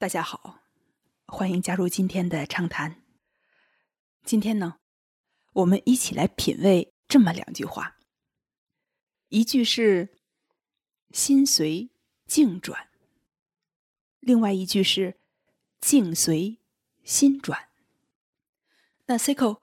大家好，欢迎加入今天的畅谈。今天呢，我们一起来品味这么两句话。一句是“心随境转”，另外一句是“境随心转”。那 Cico，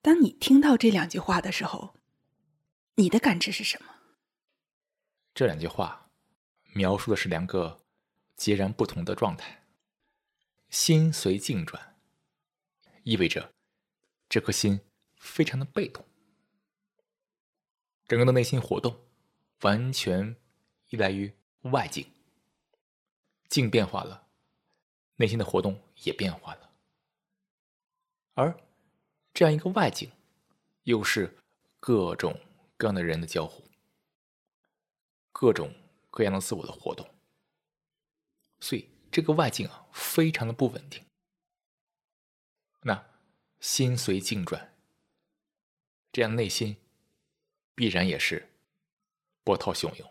当你听到这两句话的时候，你的感知是什么？这两句话描述的是两个截然不同的状态。心随境转，意味着这颗心非常的被动，整个的内心活动完全依赖于外境，境变化了，内心的活动也变化了，而这样一个外境，又是各种各样的人的交互，各种各样的自我的活动，所以。这个外境啊，非常的不稳定。那心随境转，这样内心必然也是波涛汹涌。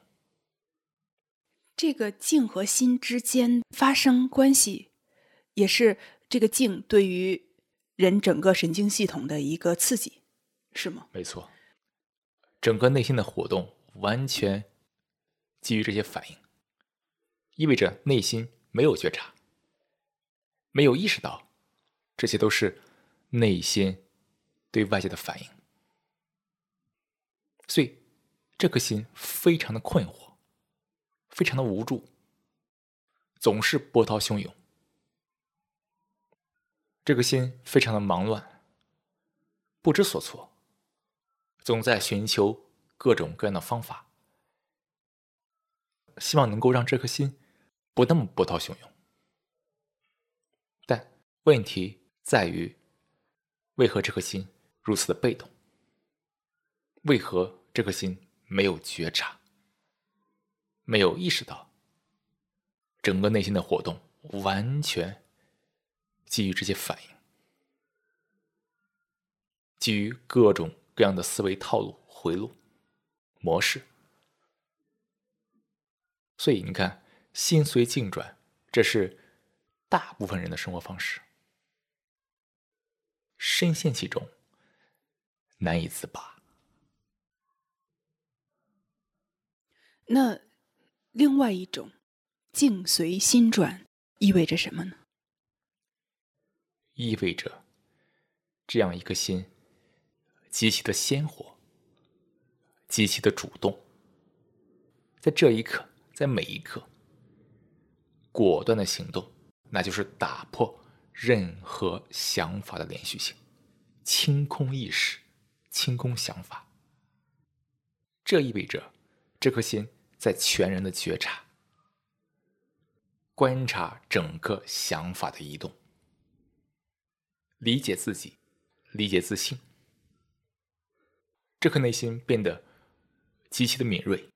这个境和心之间发生关系，也是这个境对于人整个神经系统的一个刺激，是吗？没错，整个内心的活动完全基于这些反应，意味着内心。没有觉察，没有意识到，这些都是内心对外界的反应，所以这颗心非常的困惑，非常的无助，总是波涛汹涌。这颗心非常的忙乱，不知所措，总在寻求各种各样的方法，希望能够让这颗心。不那么波涛汹涌，但问题在于，为何这颗心如此的被动？为何这颗心没有觉察，没有意识到，整个内心的活动完全基于这些反应，基于各种各样的思维套路、回路、模式，所以你看。心随境转，这是大部分人的生活方式。深陷其中，难以自拔。那另外一种“境随心转”意味着什么呢？意味着这样一个心极其的鲜活，极其的主动，在这一刻，在每一刻。果断的行动，那就是打破任何想法的连续性，清空意识，清空想法。这意味着这颗心在全然的觉察、观察整个想法的移动，理解自己，理解自信。这颗内心变得极其的敏锐，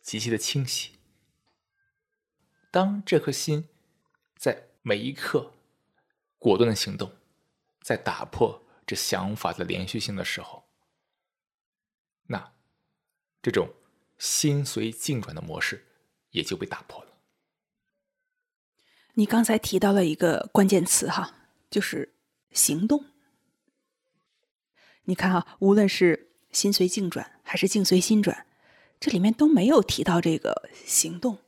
极其的清晰。当这颗心在每一刻果断的行动，在打破这想法的连续性的时候，那这种心随境转的模式也就被打破了。你刚才提到了一个关键词哈，就是行动。你看哈，无论是心随境转还是境随心转，这里面都没有提到这个行动。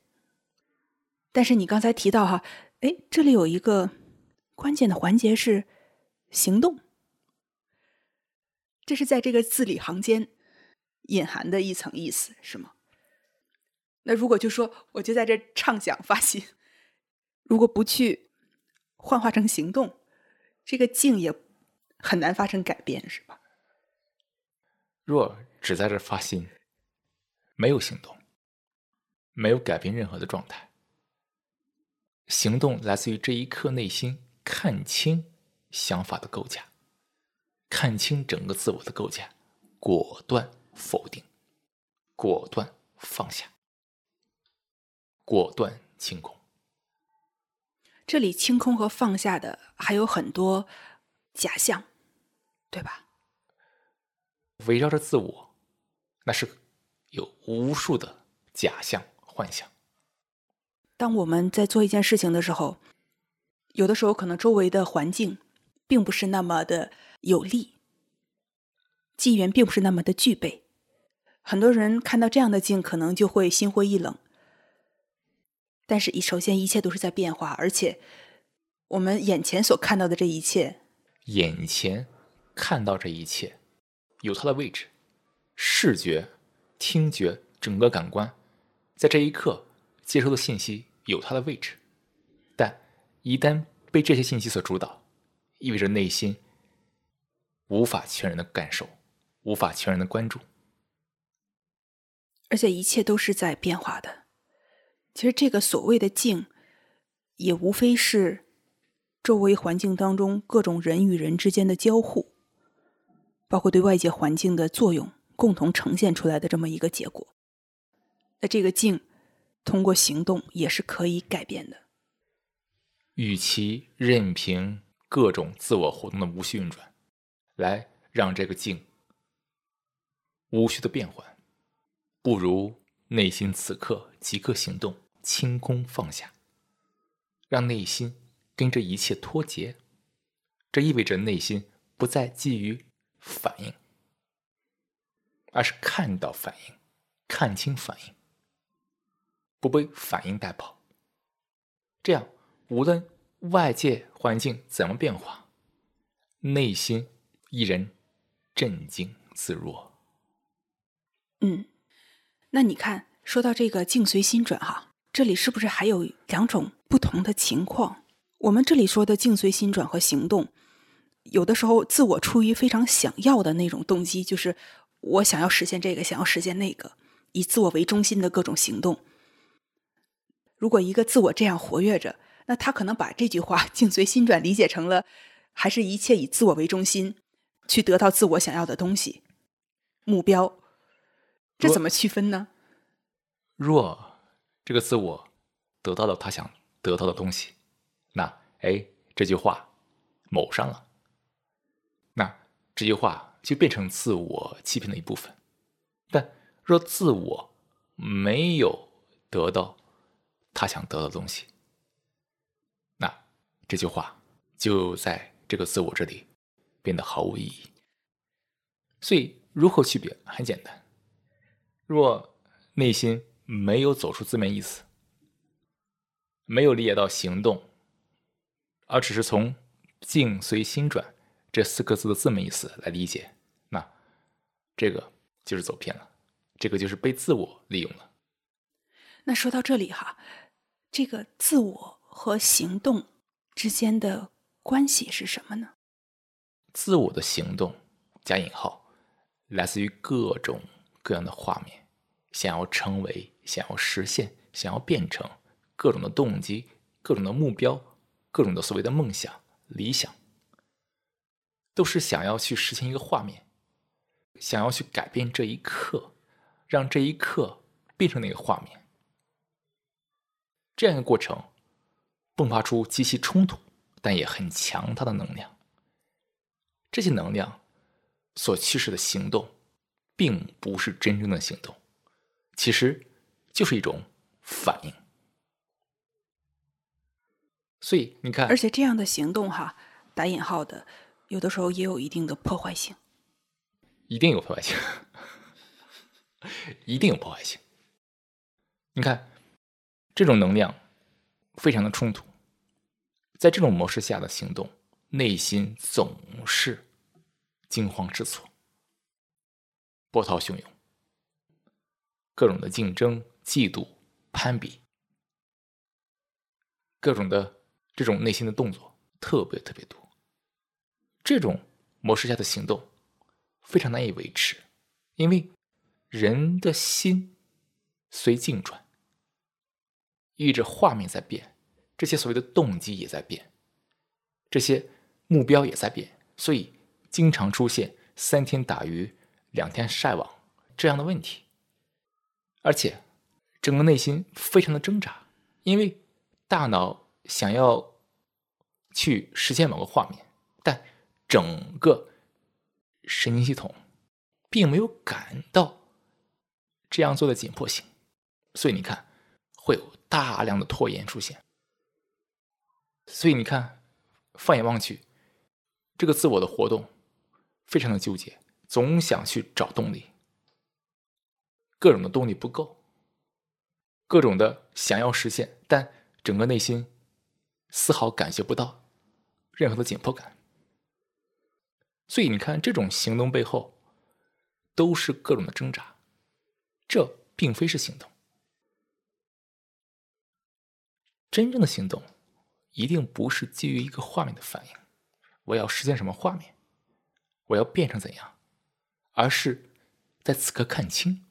但是你刚才提到哈，哎，这里有一个关键的环节是行动，这是在这个字里行间隐含的一层意思，是吗？那如果就说我就在这畅想发心，如果不去幻化成行动，这个静也很难发生改变，是吧？若只在这发心，没有行动，没有改变任何的状态。行动来自于这一刻内心看清想法的构架，看清整个自我的构架，果断否定，果断放下，果断清空。这里清空和放下的还有很多假象，对吧？围绕着自我，那是有无数的假象幻想。当我们在做一件事情的时候，有的时候可能周围的环境并不是那么的有利，机缘并不是那么的具备。很多人看到这样的境，可能就会心灰意冷。但是，一首先一切都是在变化，而且我们眼前所看到的这一切，眼前看到这一切有它的位置，视觉、听觉整个感官在这一刻接收的信息有它的位置，但一旦被这些信息所主导，意味着内心无法全然的感受，无法全然的关注。而且一切都是在变化的。其实这个所谓的静，也无非是周围环境当中各种人与人之间的交互，包括对外界环境的作用共同呈现出来的这么一个结果。那这个静，通过行动也是可以改变的。与其任凭各种自我活动的无序运转，来让这个静无序的变换。不如内心此刻即刻行动，清空放下，让内心跟这一切脱节。这意味着内心不再基于反应，而是看到反应，看清反应，不被反应带跑。这样，无论外界环境怎么变化，内心依然镇静自若。嗯。那你看，说到这个境随心转哈，这里是不是还有两种不同的情况？我们这里说的境随心转和行动，有的时候自我出于非常想要的那种动机，就是我想要实现这个，想要实现那个，以自我为中心的各种行动。如果一个自我这样活跃着，那他可能把这句话“境随心转”理解成了，还是一切以自我为中心，去得到自我想要的东西，目标。这怎么区分呢？若这个自我得到了他想得到的东西，那哎，这句话某上了，那这句话就变成自我欺骗的一部分。但若自我没有得到他想得到的东西，那这句话就在这个自我这里变得毫无意义。所以，如何区别？很简单。若内心没有走出字面意思，没有理解到行动，而只是从“境随心转”这四个字的字面意思来理解，那这个就是走偏了，这个就是被自我利用了。那说到这里哈，这个自我和行动之间的关系是什么呢？自我的行动加引号，来自于各种。各样的画面，想要成为，想要实现，想要变成，各种的动机，各种的目标，各种的所谓的梦想、理想，都是想要去实现一个画面，想要去改变这一刻，让这一刻变成那个画面。这样一个过程，迸发出极其冲突，但也很强大的能量。这些能量所驱使的行动。并不是真正的行动，其实就是一种反应。所以你看，而且这样的行动哈，打引号的，有的时候也有一定的破坏性。一定有破坏性，一定有破坏性。你看，这种能量非常的冲突，在这种模式下的行动，内心总是惊慌失措。波涛汹涌，各种的竞争、嫉妒、攀比，各种的这种内心的动作特别特别多。这种模式下的行动非常难以维持，因为人的心随境转，意味着画面在变，这些所谓的动机也在变，这些目标也在变，所以经常出现三天打鱼。两天晒网这样的问题，而且整个内心非常的挣扎，因为大脑想要去实现某个画面，但整个神经系统并没有感到这样做的紧迫性，所以你看会有大量的拖延出现。所以你看，放眼望去，这个自我的活动非常的纠结，总想去找动力，各种的动力不够，各种的想要实现，但整个内心丝毫感觉不到任何的紧迫感。所以你看，这种行动背后都是各种的挣扎，这并非是行动。真正的行动，一定不是基于一个画面的反应，我要实现什么画面，我要变成怎样，而是在此刻看清。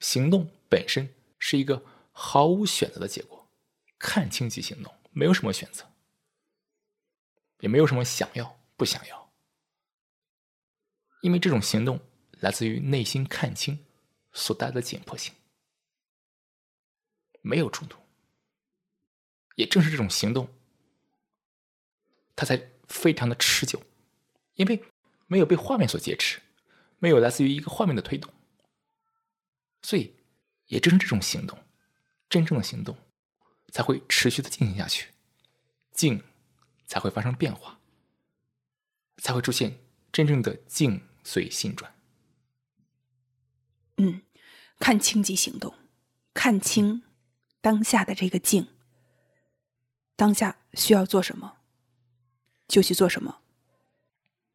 行动本身是一个毫无选择的结果，看清即行动，没有什么选择，也没有什么想要不想要，因为这种行动来自于内心看清所带来的紧迫性，没有冲突。也正是这种行动，它才非常的持久，因为没有被画面所劫持，没有来自于一个画面的推动，所以也正是这种行动，真正的行动，才会持续的进行下去，静才会发生变化，才会出现真正的静随心转。嗯，看清即行动，看清当下的这个静。当下需要做什么，就去做什么，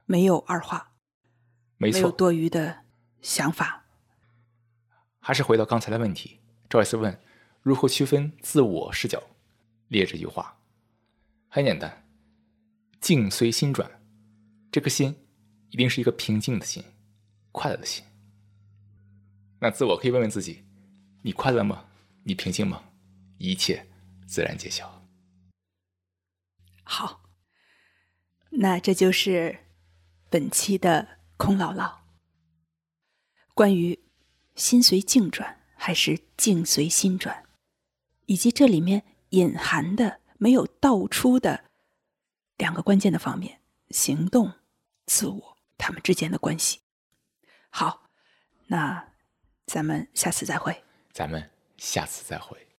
没有二话，没错，没有多余的想法。还是回到刚才的问题，赵尔斯问：如何区分自我视角？列这句话很简单，境随心转，这颗心一定是一个平静的心，快乐的心。那自我可以问问自己：你快乐吗？你平静吗？一切自然揭晓。好，那这就是本期的空姥姥。关于心随境转还是境随心转，以及这里面隐含的没有道出的两个关键的方面——行动、自我，他们之间的关系。好，那咱们下次再会。咱们下次再会。